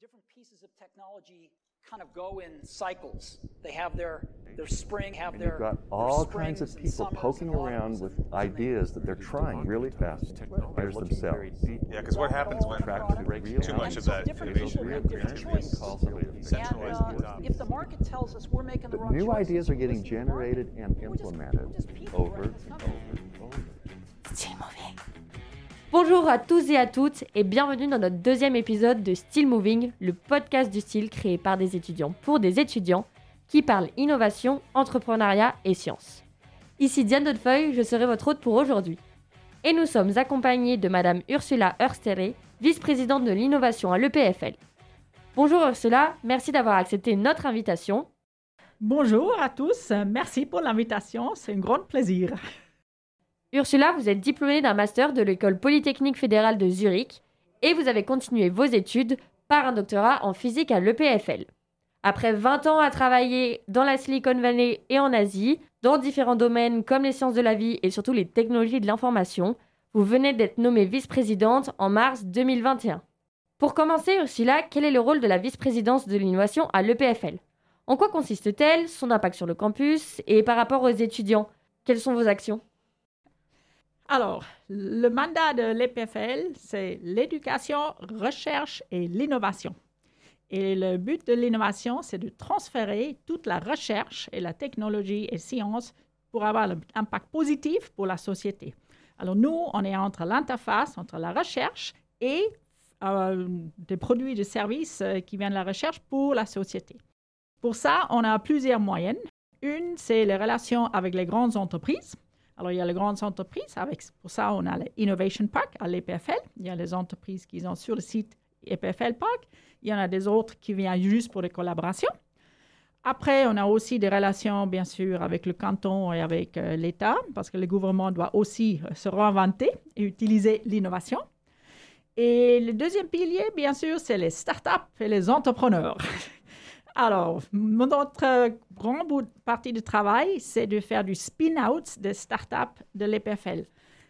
different pieces of technology kind of go in cycles. They have their their spring, have and their. You've got all kinds of people poking around with ideas that they're trying really fast. There's themselves. Yeah, because what happens when too much of that innovation and, uh, if the market tells us we're making the, wrong new ideas are getting generated and implemented over and over and over. Bonjour à tous et à toutes et bienvenue dans notre deuxième épisode de Still Moving, le podcast du style créé par des étudiants pour des étudiants qui parlent innovation, entrepreneuriat et sciences. Ici Diane Dodefeuille, je serai votre hôte pour aujourd'hui. Et nous sommes accompagnés de Madame Ursula Hurstere, vice-présidente de l'innovation à l'EPFL. Bonjour Ursula, merci d'avoir accepté notre invitation. Bonjour à tous, merci pour l'invitation, c'est un grand plaisir. Ursula, vous êtes diplômée d'un master de l'école polytechnique fédérale de Zurich et vous avez continué vos études par un doctorat en physique à l'EPFL. Après 20 ans à travailler dans la Silicon Valley et en Asie, dans différents domaines comme les sciences de la vie et surtout les technologies de l'information, vous venez d'être nommée vice-présidente en mars 2021. Pour commencer, Ursula, quel est le rôle de la vice-présidence de l'innovation à l'EPFL En quoi consiste-t-elle, son impact sur le campus et par rapport aux étudiants? Quelles sont vos actions? Alors, le mandat de l'EPFL, c'est l'éducation, recherche et l'innovation. Et le but de l'innovation, c'est de transférer toute la recherche et la technologie et science pour avoir un impact positif pour la société. Alors nous, on est entre l'interface entre la recherche et euh, des produits et des services euh, qui viennent de la recherche pour la société. Pour ça, on a plusieurs moyennes. Une, c'est les relations avec les grandes entreprises. Alors, il y a les grandes entreprises. Pour ça, on a l'Innovation Park à l'EPFL. Il y a les entreprises qui sont sur le site EPFL Park. Il y en a des autres qui viennent juste pour des collaborations. Après, on a aussi des relations, bien sûr, avec le canton et avec euh, l'État, parce que le gouvernement doit aussi euh, se réinventer et utiliser l'innovation. Et le deuxième pilier, bien sûr, c'est les startups et les entrepreneurs. Alors, notre grand partie du travail, c'est de faire du spin-out des startups de l'EPFL.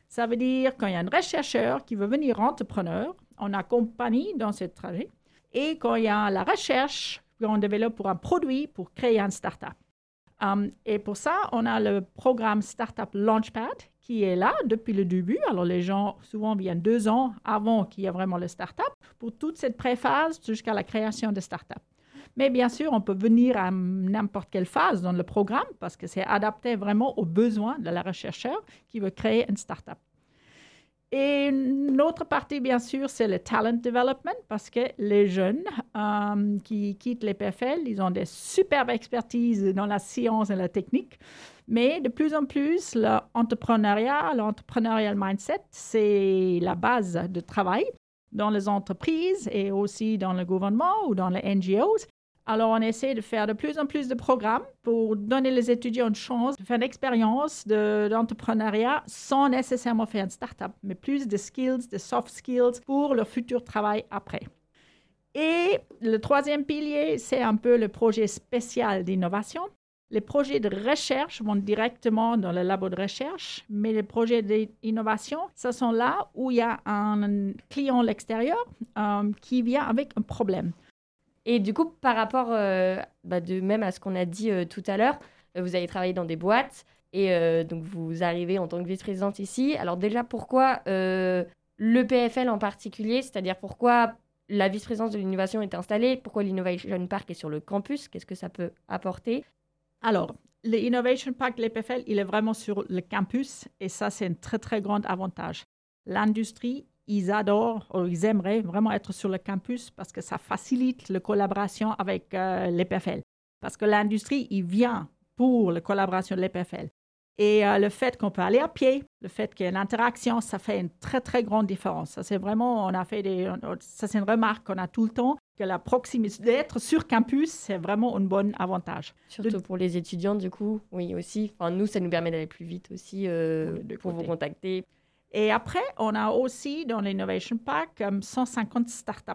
Ça veut dire quand il y a un chercheur qui veut venir entrepreneur, on accompagne dans ce trajet. Et quand il y a la recherche qu'on développe pour un produit pour créer une startup. Um, et pour ça, on a le programme Startup Launchpad qui est là depuis le début. Alors, les gens souvent viennent deux ans avant qu'il y ait vraiment le startup pour toute cette préphase jusqu'à la création de startup. Mais bien sûr, on peut venir à n'importe quelle phase dans le programme parce que c'est adapté vraiment aux besoins de la rechercheur qui veut créer une startup. Et une autre partie, bien sûr, c'est le talent development parce que les jeunes euh, qui quittent les PFL, ils ont des superbes expertises dans la science et la technique. Mais de plus en plus, l'entrepreneuriat, l'entrepreneurial mindset, c'est la base de travail dans les entreprises et aussi dans le gouvernement ou dans les NGOs. Alors, on essaie de faire de plus en plus de programmes pour donner les étudiants une chance de faire une expérience d'entrepreneuriat sans nécessairement faire une start-up, mais plus de skills, de soft skills pour leur futur travail après. Et le troisième pilier, c'est un peu le projet spécial d'innovation. Les projets de recherche vont directement dans le labo de recherche, mais les projets d'innovation, ce sont là où il y a un client à l'extérieur euh, qui vient avec un problème. Et du coup, par rapport euh, bah, de même à ce qu'on a dit euh, tout à l'heure, vous avez travaillé dans des boîtes et donc vous arrivez en tant que vice-présidente ici. Alors déjà, pourquoi le PFL en particulier C'est-à-dire pourquoi la vice-présidence de l'innovation est installée Pourquoi l'Innovation Park est sur le campus Qu'est-ce que ça peut apporter? Alors, l'Innovation Park, l'EPFL, il est vraiment sur le campus et ça, c'est un très, très grand avantage. L'industrie ils adorent, ou ils aimeraient vraiment être sur le campus parce que ça facilite la collaboration avec euh, l'EPFL. Parce que l'industrie, il vient pour la collaboration de l'EPFL. Et euh, le fait qu'on peut aller à pied, le fait qu'il y ait une interaction, ça fait une très, très grande différence. Ça, c'est vraiment, on a fait des, ça, c'est une remarque qu'on a tout le temps, que la proximité d'être sur campus, c'est vraiment un bon avantage. Surtout De- pour les étudiants, du coup, oui aussi. Enfin, nous, ça nous permet d'aller plus vite aussi euh, pour vous contacter. Et après, on a aussi dans l'Innovation Park comme 150 startups.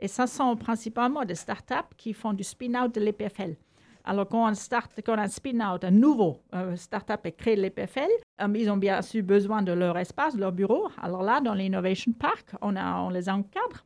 Et ça sont principalement des startups qui font du spin-out de l'EPFL. Alors, quand on, start, quand on spin-out un nouveau euh, startup et crée l'EPFL, euh, ils ont bien sûr besoin de leur espace, de leur bureau. Alors là, dans l'Innovation Park, on, a, on les encadre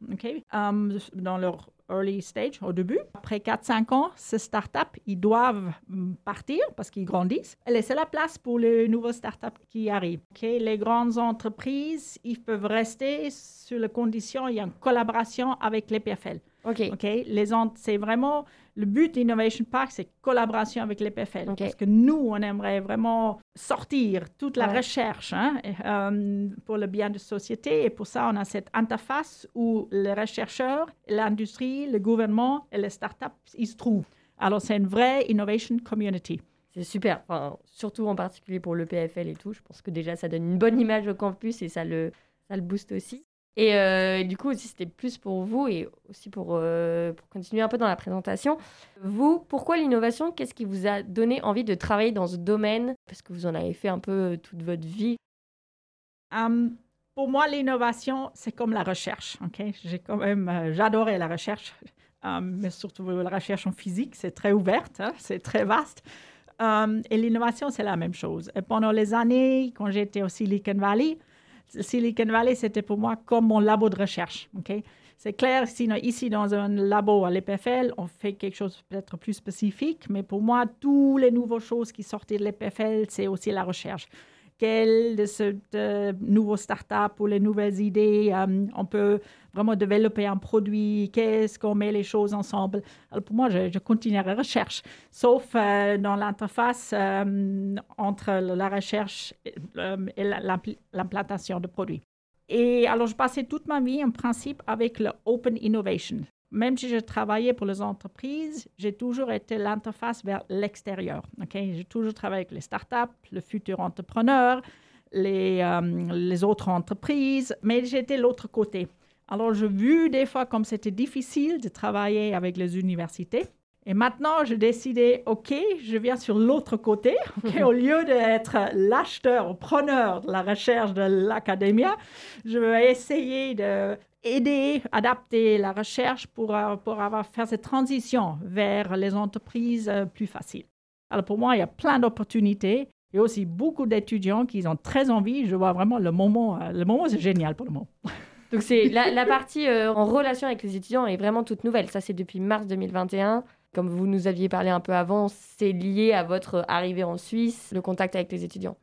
euh, dans leur early stage, au début. Après 4-5 ans, ces startups, ils doivent mm, partir parce qu'ils grandissent et laisser la place pour les nouveaux startups qui arrivent. Les grandes entreprises, ils peuvent rester sur les conditions, il y a une collaboration avec les PFL. Ok. Les c'est vraiment le but d'Innovation Park, c'est collaboration avec les PFL. Parce que nous, on aimerait vraiment sortir toute la recherche hein, euh, pour le bien de la société. Et pour ça, on a cette interface où les chercheurs, l'industrie, le gouvernement et les startups, ils se trouvent. Alors, c'est une vraie innovation community. C'est super, enfin, surtout en particulier pour le PFL et tout. Je pense que déjà, ça donne une bonne image au campus et ça le, ça le booste aussi. Et euh, du coup, aussi, c'était plus pour vous et aussi pour, euh, pour, continuer un peu dans la présentation. Vous, pourquoi l'innovation? Qu'est-ce qui vous a donné envie de travailler dans ce domaine? Parce que vous en avez fait un peu euh, toute votre vie. Hum, pour moi, l'innovation, c'est comme la recherche. J'ai quand même, j'adorais la recherche, hum, mais surtout la recherche en physique, c'est très ouverte, hein, c'est très vaste. Hum, et l'innovation, c'est la même chose. Et pendant les années, quand j'étais au Silicon Valley, Silicon Valley, c'était pour moi comme mon labo de recherche. C'est clair, sinon, ici, dans un labo à l'EPFL, on fait quelque chose peut-être plus spécifique, mais pour moi, toutes les nouvelles choses qui sortent de l'EPFL, c'est aussi la recherche quelles de ce nouveaux startups ou les nouvelles idées euh, on peut vraiment développer un produit, qu'est-ce qu'on met les choses ensemble. Alors pour moi, je, continue la recherche, sauf euh, dans l'interface euh, entre la recherche et, l'implantation de produits. Et alors, je passais toute ma vie en principe avec le Open Innovation même si je travaillais pour les entreprises, j'ai toujours été l'interface vers l'extérieur. J'ai toujours travaillé avec les startups, le futur entrepreneur, les, euh, les autres entreprises, mais j'étais l'autre côté. Alors, j'ai vu des fois comme c'était difficile de travailler avec les universités. Et maintenant, j'ai décidé, OK, je viens sur l'autre côté. au lieu d'être l'acheteur, preneur de la recherche de l'académie, je vais essayer de aider, adapter la recherche pour, euh, pour avoir, faire cette transition vers les entreprises euh, plus faciles. Alors pour moi, il y a plein d'opportunités et aussi beaucoup d'étudiants qui ont très envie. Je vois vraiment le moment, euh, le moment c'est génial pour le moment. Donc c'est la, partie en relation avec les étudiants est vraiment toute nouvelle. Ça c'est depuis mars 2021. Comme vous nous aviez parlé un peu avant, c'est lié à votre arrivée en Suisse, le contact avec les étudiants.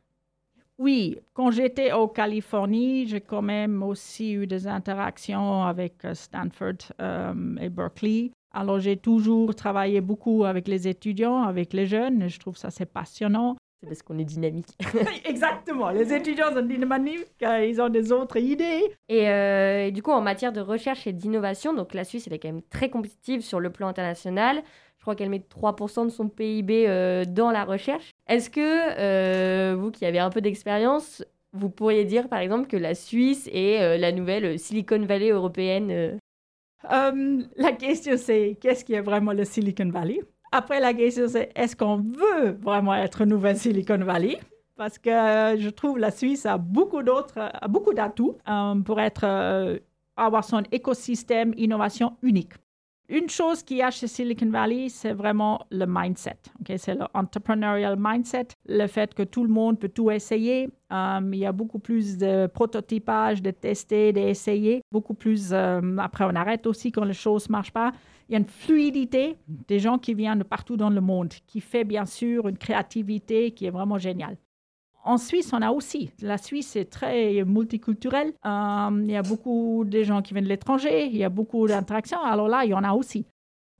Oui, quand j'étais en Californie, j'ai quand même aussi eu des interactions avec euh, Stanford euh, et Berkeley. Alors j'ai toujours travaillé beaucoup avec les étudiants, avec les jeunes, et je trouve ça c'est passionnant. C'est parce qu'on est dynamique. Exactement, les étudiants sont dynamiques, euh, ils ont des autres idées. Et, du coup, en matière de recherche et d'innovation, donc la Suisse elle est quand même très compétitive sur le plan international. Je crois qu'elle met 3% de son PIB euh, dans la recherche. Est-ce que euh, vous qui avez un peu d'expérience, vous pourriez dire par exemple que la Suisse est euh, la nouvelle Silicon Valley européenne La question c'est qu'est-ce qui est vraiment le Silicon Valley? Après la question c'est est-ce qu'on veut vraiment être nouvelle Silicon Valley? Parce que je trouve la Suisse a beaucoup d'autres, beaucoup d'atouts pour être, avoir son écosystème innovation unique une chose qui y a chez Silicon Valley, c'est vraiment le mindset. C'est le entrepreneurial mindset, le fait que tout le monde peut tout essayer. Um, il y a beaucoup plus de prototypage, de tester, d'essayer. Beaucoup plus. Um, après, on arrête aussi quand les choses ne marchent pas. Il y a une fluidité des gens qui viennent de partout dans le monde, qui fait bien sûr une créativité qui est vraiment géniale. En Suisse, on a aussi. La Suisse est très multiculturelle. Euh, il y a beaucoup de gens qui viennent de l'étranger. Il y a beaucoup d'interactions. Alors là, il y en a aussi.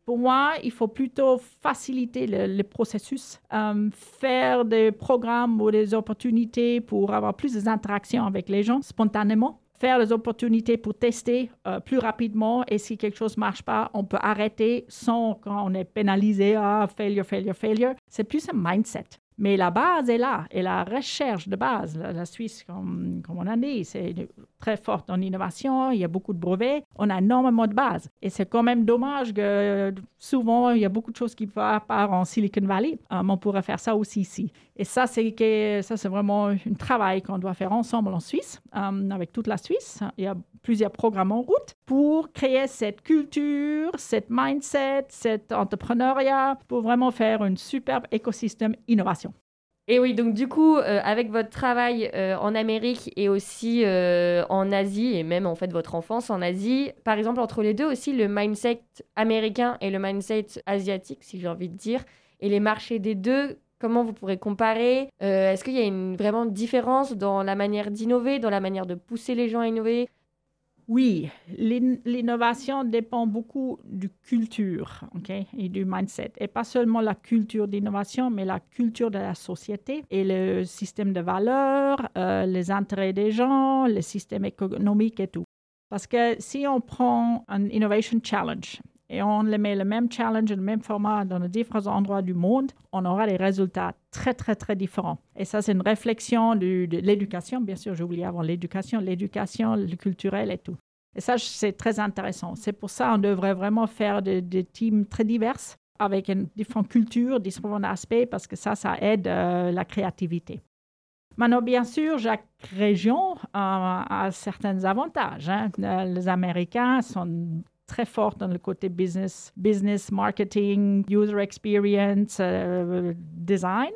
Pour moi, il faut plutôt faciliter le, processus, euh, faire des programmes ou des opportunités pour avoir plus d'interactions avec les gens spontanément, faire des opportunités pour tester euh, plus rapidement et si quelque chose ne marche pas, on peut arrêter sans qu'on est pénalisé, ah, failure, failure, failure. C'est plus un mindset. Mais la base est là, et la recherche de base, la, Suisse, comme, on a dit, c'est très forte en innovation, il y a beaucoup de brevets, on a énormément de bases. Et c'est quand même dommage que souvent, il y a beaucoup de choses qui partent en Silicon Valley, euh, on pourrait faire ça aussi ici. Et ça, c'est, ça, c'est vraiment un travail qu'on doit faire ensemble en Suisse, euh, avec toute la Suisse. Il y a plusieurs programmes en route pour créer cette culture, cette mindset, cet entrepreneuriat, pour vraiment faire un superbe écosystème innovation. Et oui, donc du coup, euh, avec votre travail euh, en Amérique et aussi en Asie, et même en fait votre enfance en Asie, par exemple, entre les deux aussi, le mindset américain et le mindset asiatique, si j'ai envie de dire, et les marchés des deux, comment vous pourrez comparer Est-ce qu'il y a une vraiment différence dans la manière d'innover, dans la manière de pousser les gens à innover? Oui, l'innovation dépend beaucoup du culture et du mindset. Et pas seulement la culture d'innovation, mais la culture de la société et le système de valeurs, euh, les intérêts des gens, le système économique et tout. Parce que si on prend un Innovation Challenge et on le met le même challenge, le même format dans les différents endroits du monde, on aura des résultats très, très, très différents. Et ça, c'est une réflexion de, l'éducation. Bien sûr, j'ai oublié avant l'éducation, l'éducation, le culturel et tout. Et ça, c'est très intéressant. C'est pour ça qu'on devrait vraiment faire des, teams très diverses avec une différentes cultures, différents aspects, parce que ça, ça aide euh, la créativité. Maintenant, bien sûr, chaque région a certains avantages. Hein. Euh, les Américains sont très forte dans le côté business, business marketing, user experience, euh, design.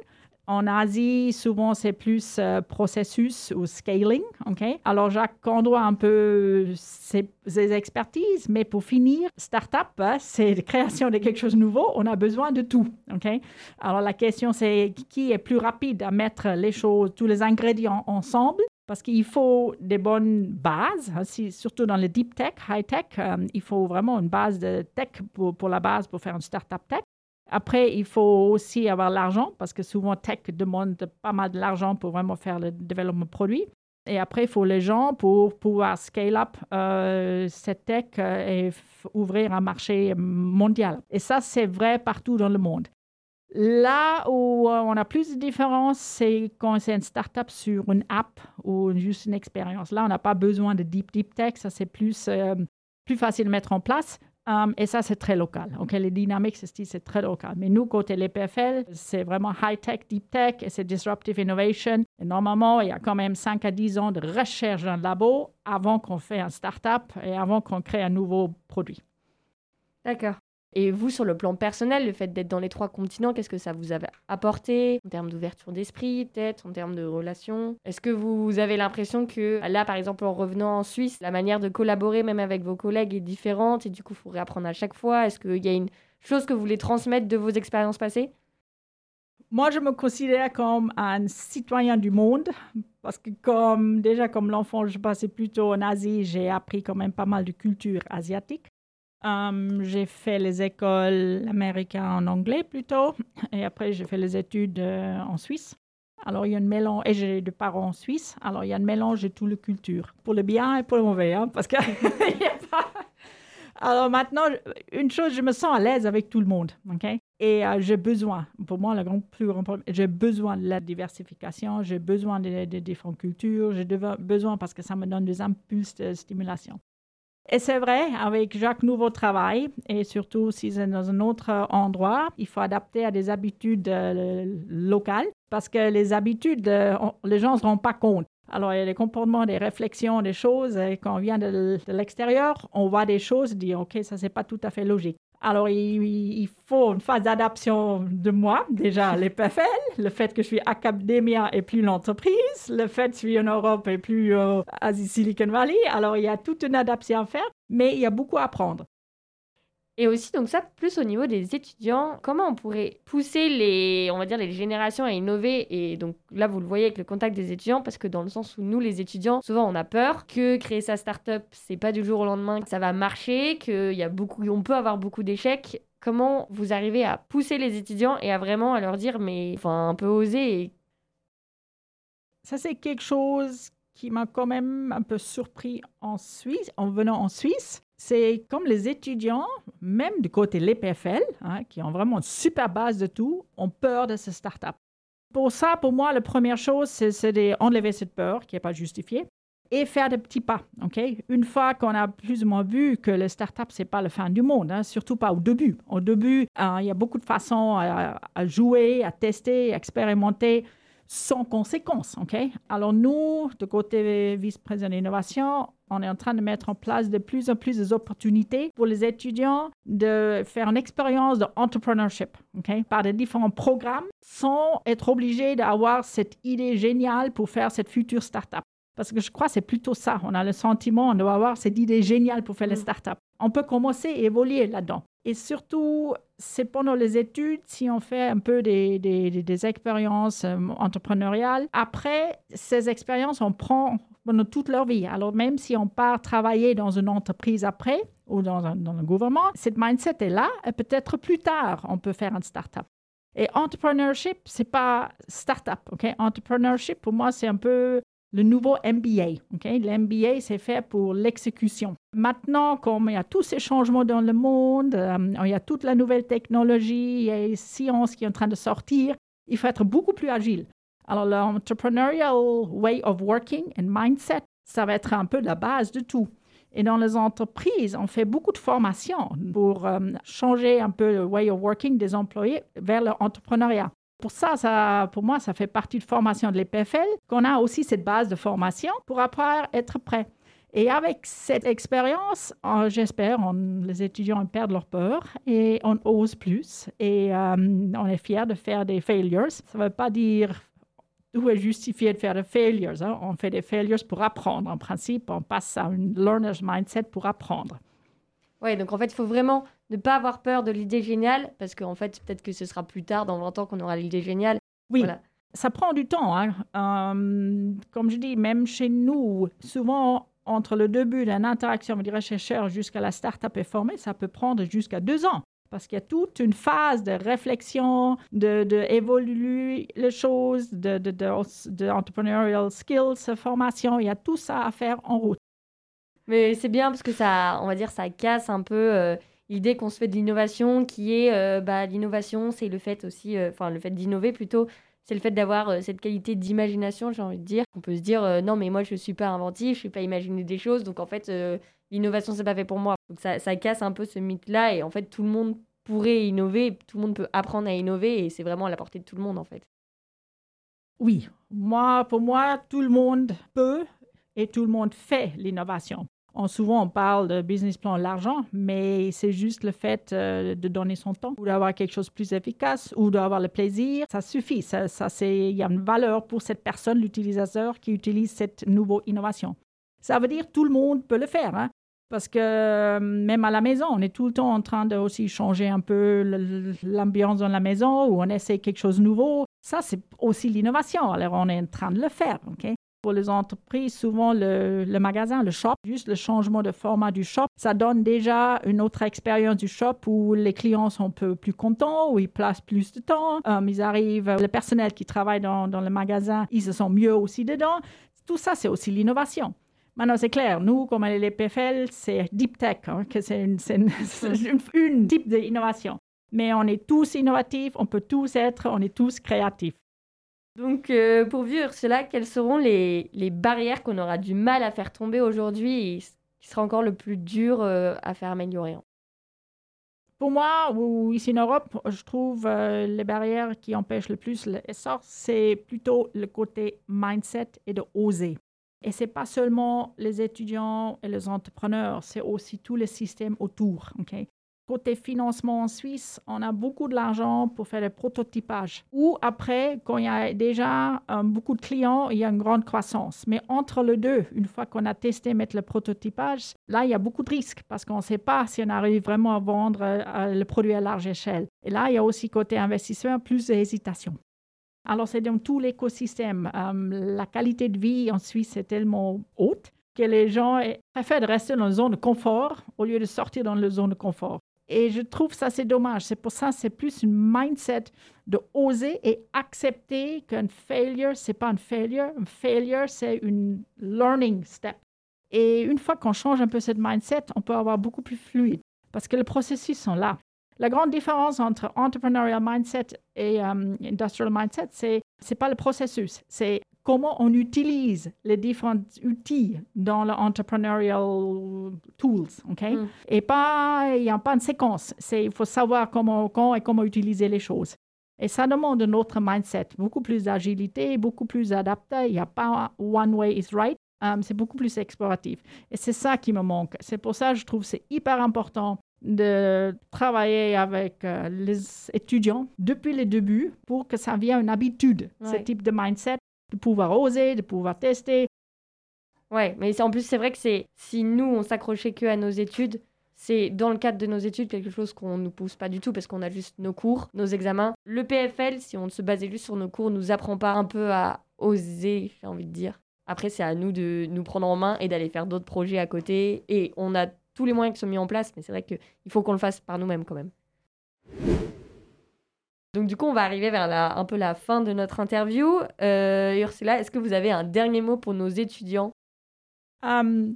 En Asie, souvent, c'est plus euh, processus ou scaling. ok? Alors, Jacques endroit un peu ses, expertises, mais pour finir, startup, hein, c'est la création de quelque chose de nouveau. On a besoin de tout. ok? Alors, la question, c'est qui est plus rapide à mettre les choses, tous les ingrédients ensemble? Parce qu'il faut des bonnes bases, hein, surtout dans le deep tech, high tech. Euh, il faut vraiment une base de tech pour, la base pour faire une startup tech. Après, il faut aussi avoir l'argent parce que souvent tech demande pas mal de l'argent pour vraiment faire le développement produit. Et après, il faut les gens pour pouvoir scale up euh, cette tech euh, et ouvrir un marché mondial. Et ça, c'est vrai partout dans le monde. Là où euh, on a plus de différence, c'est quand c'est une startup sur une app ou juste une expérience. Là, on n'a pas besoin de deep, deep tech. Ça, c'est plus, euh, plus facile de mettre en place. Um, et ça, c'est très local. Okay? Les dynamiques, c'est très local. Mais nous, côté l'EPFL, c'est vraiment high-tech, deep tech et c'est disruptive innovation. Et normalement, il y a quand même 5 à 10 ans de recherche dans le labo avant qu'on fait un startup et avant qu'on crée un nouveau produit. D'accord. Et vous, sur le plan personnel, le fait d'être dans les trois continents, qu'est-ce que ça vous a apporté en termes d'ouverture d'esprit, peut-être en termes de relations? Est-ce que vous avez l'impression que là, par exemple, en revenant en Suisse, la manière de collaborer même avec vos collègues est différente et du coup, il faut réapprendre à chaque fois? Est-ce qu'il y a une chose que vous voulez transmettre de vos expériences passées? Moi, je me considère comme un citoyen du monde parce que comme déjà comme l'enfant, je passais plutôt en Asie, j'ai appris quand même pas mal de culture asiatique. Um, j'ai fait les écoles américaines en anglais plutôt, et après j'ai fait les études euh, en Suisse. Alors il y a un mélange, et j'ai des parents en Suisse, alors il y a un mélange de toutes les cultures, pour le bien et pour le mauvais, hein, parce que Alors maintenant, une chose, je me sens à l'aise avec tout le monde, ok? Et euh, j'ai besoin, pour moi, le plus grand problème, j'ai besoin de la diversification, j'ai besoin des de différentes cultures, j'ai besoin parce que ça me donne des impulses de stimulation. Et c'est vrai, avec chaque nouveau travail, et surtout si c'est dans un autre endroit, il faut adapter à des habitudes euh, locales, parce que les habitudes, euh, les gens ne se rendent pas compte. Alors, il y a des comportements, des réflexions, des choses, et quand on vient de, l'extérieur, on voit des choses, et dit, OK, ça, c'est pas tout à fait logique. Alors, il, faut une phase d'adaptation de moi. Déjà, les PFL, le fait que je suis académia et plus l'entreprise, le fait que je suis en Europe et plus euh, Asie Silicon Valley. Alors, il y a toute une adaptation à faire, mais il y a beaucoup à apprendre. Et aussi, donc ça, plus au niveau des étudiants, comment on pourrait pousser les, on va dire, les générations à innover? Et donc là, vous le voyez avec le contact des étudiants, parce que dans le sens où nous, les étudiants, souvent on a peur que créer sa start-up, c'est pas du jour au lendemain que ça va marcher, qu'il y a beaucoup, on peut avoir beaucoup d'échecs. Comment vous arrivez à pousser les étudiants et à vraiment à leur dire, mais enfin, un peu oser Ça, c'est quelque chose qui m'a quand même un peu surpris en Suisse, en venant en Suisse c'est comme les étudiants, même du côté l'EPFL, hein, qui ont vraiment une super base de tout, ont peur de ces startups. Pour ça, pour moi, la première chose, c'est d'enlever cette peur qui n'est pas justifiée et faire des petits pas. ok? Une fois qu'on a plus ou moins vu que les startups, ce n'est pas la fin du monde, hein, surtout pas au début. Au début, hein, il y a beaucoup de façons à, jouer, à tester, à expérimenter sans conséquence. ok? Alors nous, de côté vice-président d'innovation, On est en train de mettre en place de plus en plus d'opportunités pour les étudiants de faire une expérience d'entrepreneurship okay, par des différents programmes sans être obligés d'avoir cette idée géniale pour faire cette future start-up. Parce que je crois que c'est plutôt ça. On a le sentiment, on doit avoir cette idée géniale pour faire les mm. startups. On peut commencer et évoluer là-dedans. Et surtout, c'est pendant les études, si on fait un peu des, expériences euh, entrepreneuriales, après ces expériences, on prend pendant toute leur vie. Alors même si on part travailler dans une entreprise après ou dans un, gouvernement, cette mindset est là et peut-être plus tard, on peut faire une startup. Et entrepreneurship, c'est pas startup, ok? Entrepreneurship, pour moi, c'est un peu le nouveau MBA. Okay? Le MBA, c'est fait pour l'exécution. Maintenant, comme il y a tous ces changements dans le monde, euh, il y a toute la nouvelle technologie, les sciences qui sont en train de sortir, il faut être beaucoup plus agile. Alors, l'entrepreneurial way of working and mindset, ça va être un peu la base de tout. Et dans les entreprises, on fait beaucoup de formations pour euh, changer un peu le way of working des employés vers l'entrepreneuriat. Pour ça, ça, pour moi, ça fait partie de formation de l'EPFL, qu'on a aussi cette base de formation pour après être prêt. Et avec cette expérience, euh, j'espère, les étudiants perdent leur peur et on ose plus et euh, on est fier de faire des failures. Ça ne veut pas dire tout est justifié de faire des failures. Hein. On fait des failures pour apprendre. En principe, on passe à un learner's mindset pour apprendre. Oui, donc en fait, il faut vraiment ne pas avoir peur de l'idée géniale, parce qu'en fait, peut-être que ce sera plus tard, dans 20 ans, qu'on aura l'idée géniale. Oui, ça prend du temps. Hein. Euh, comme je dis, même chez nous, souvent, entre le début d'une interaction avec les chercheurs jusqu'à la start-up est formée, ça peut prendre jusqu'à deux ans. Parce qu'il y a toute une phase de réflexion, de, de les choses, de, de, de, de entrepreneurial skills, formation. Il y a tout ça à faire en route. Mais c'est bien parce que ça, on va dire, ça casse un peu euh, l'idée qu'on se fait de l'innovation, qui est, euh, bah, l'innovation, c'est le fait aussi, euh, enfin, le fait d'innover plutôt, c'est le fait d'avoir cette qualité d'imagination, j'ai envie de dire. On peut se dire, non, mais moi, je suis pas inventif, je suis pas imaginer des choses, donc en fait, l'innovation, c'est pas fait pour moi. Donc ça, ça casse un peu ce mythe-là, et en fait, tout le monde pourrait innover, tout le monde peut apprendre à innover, et c'est vraiment à la portée de tout le monde, en fait. Oui, moi, pour moi, tout le monde peut et tout le monde fait l'innovation souvent, on parle de business plan l'argent, mais c'est juste le fait euh, de donner son temps ou d'avoir quelque chose de plus efficace ou d'avoir le plaisir. Ça suffit. Ça, c'est, il y a une valeur pour cette personne, l'utilisateur, qui utilise cette nouvelle innovation. Ça veut dire tout le monde peut le faire. Hein? Parce que euh, même à la maison, on est tout le temps en train de aussi changer un peu l'ambiance dans la maison ou on essaie quelque chose de nouveau. Ça, c'est aussi l'innovation. Alors, on est en train de le faire. ok? Pour les entreprises, souvent le, magasin, le shop, juste le changement de format du shop, ça donne déjà une autre expérience du shop où les clients sont un peu plus contents, où ils placent plus de temps, euh, ils arrivent, le personnel qui travaille dans, le magasin, ils se sentent mieux aussi dedans. Tout ça, c'est aussi l'innovation. Maintenant, c'est clair, nous, comme les PFL, c'est deep tech, hein, que c'est une, type d'innovation. Mais on est tous innovatifs, on peut tous être, on est tous créatifs. Donc, euh, pour vivre cela, quelles seront les, barrières qu'on aura du mal à faire tomber aujourd'hui et qui sera encore le plus dur euh, à faire améliorer? Pour moi, ici en Europe, je trouve euh, les barrières qui empêchent le plus l'essor, c'est plutôt le côté mindset et de oser. Et ce n'est pas seulement les étudiants et les entrepreneurs, c'est aussi tout le système autour. Okay? Côté financement en Suisse, on a beaucoup de l'argent pour faire le prototypage. Ou après, quand il y a déjà euh, beaucoup de clients, il y a une grande croissance. Mais entre les deux, une fois qu'on a testé mettre le prototypage, là, il y a beaucoup de risques parce qu'on ne sait pas si on arrive vraiment à vendre euh, le produit à large échelle. Et là, il y a aussi côté investisseur plus d'hésitation. Alors, c'est dans tout l'écosystème. Euh, la qualité de vie en Suisse est tellement haute que les gens préfèrent rester dans une zone de confort au lieu de sortir dans la zone de confort. Et je trouve ça, c'est dommage. C'est pour ça, c'est plus une mindset de oser et accepter qu'un failure, c'est pas un failure. Un failure, c'est une learning step. Et une fois qu'on change un peu cette mindset, on peut avoir beaucoup plus fluide parce que les processus sont là. La grande différence entre entrepreneurial mindset et um, industrial mindset, c'est c'est pas le processus, c'est comment on utilise les différents outils dans l'entrepreneurial tools, OK? Mm. Et pas, il n'y a pas une séquence. C'est, il faut savoir comment, quand et comment utiliser les choses. Et ça demande un autre mindset, beaucoup plus d'agilité, beaucoup plus adapté. Il n'y a pas one way is right. euh, c'est beaucoup plus exploratif. Et c'est ça qui me manque. C'est pour ça que je trouve que c'est hyper important de travailler avec euh, les étudiants depuis le début pour que ça vienne une habitude, ce type de mindset, de pouvoir oser, de pouvoir tester. Ouais, mais en plus, c'est vrai que c'est si nous, on s'accrochait que à nos études, c'est dans le cadre de nos études quelque chose qu'on ne nous pousse pas du tout parce qu'on a juste nos cours, nos examens. Le PFL, si on se basait juste sur nos cours, nous apprend pas un peu à oser, j'ai envie de dire. Après, c'est à nous de nous prendre en main et d'aller faire d'autres projets à côté. Et on a tous les moyens qui sont mis en place, mais c'est vrai qu'il faut qu'on le fasse par nous-mêmes quand même. Donc du coup, on va arriver vers la, un peu la fin de notre interview. Euh, Ursula, est-ce que vous avez un dernier mot pour nos étudiants? Euh,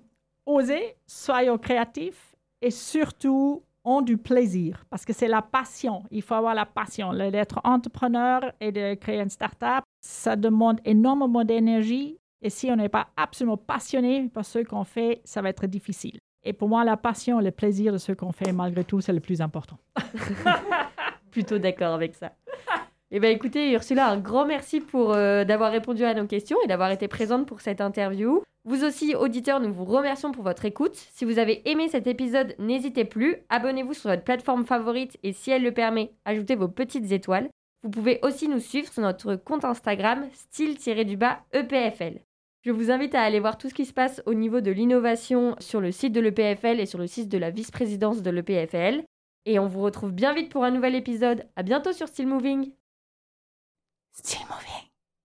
osez, soyons créatifs et surtout ont du plaisir parce que c'est la passion. Il faut avoir la passion. D'être entrepreneur et de créer une start-up, ça demande énormément d'énergie et si on n'est pas absolument passionné par ce qu'on fait, ça va être difficile. Et pour moi, la passion et le plaisir de ce qu'on fait, malgré tout, c'est le plus important. plutôt d'accord avec ça. Eh bien, écoutez, Ursula, un grand merci pour euh, d'avoir répondu à nos questions et d'avoir été présente pour cette interview. Vous aussi, auditeurs, nous vous remercions pour votre écoute. Si vous avez aimé cet épisode, n'hésitez plus, abonnez-vous sur votre plateforme favorite et si elle le permet, ajoutez vos petites étoiles. Vous pouvez aussi nous suivre sur notre compte Instagram style-du-bas EPFL. Je vous invite à aller voir tout ce qui se passe au niveau de l'innovation sur le site de l'EPFL et sur le site de la vice-présidence de l'EPFL. Et on vous retrouve bien vite pour un nouvel épisode. À bientôt sur Still Moving. Still moving.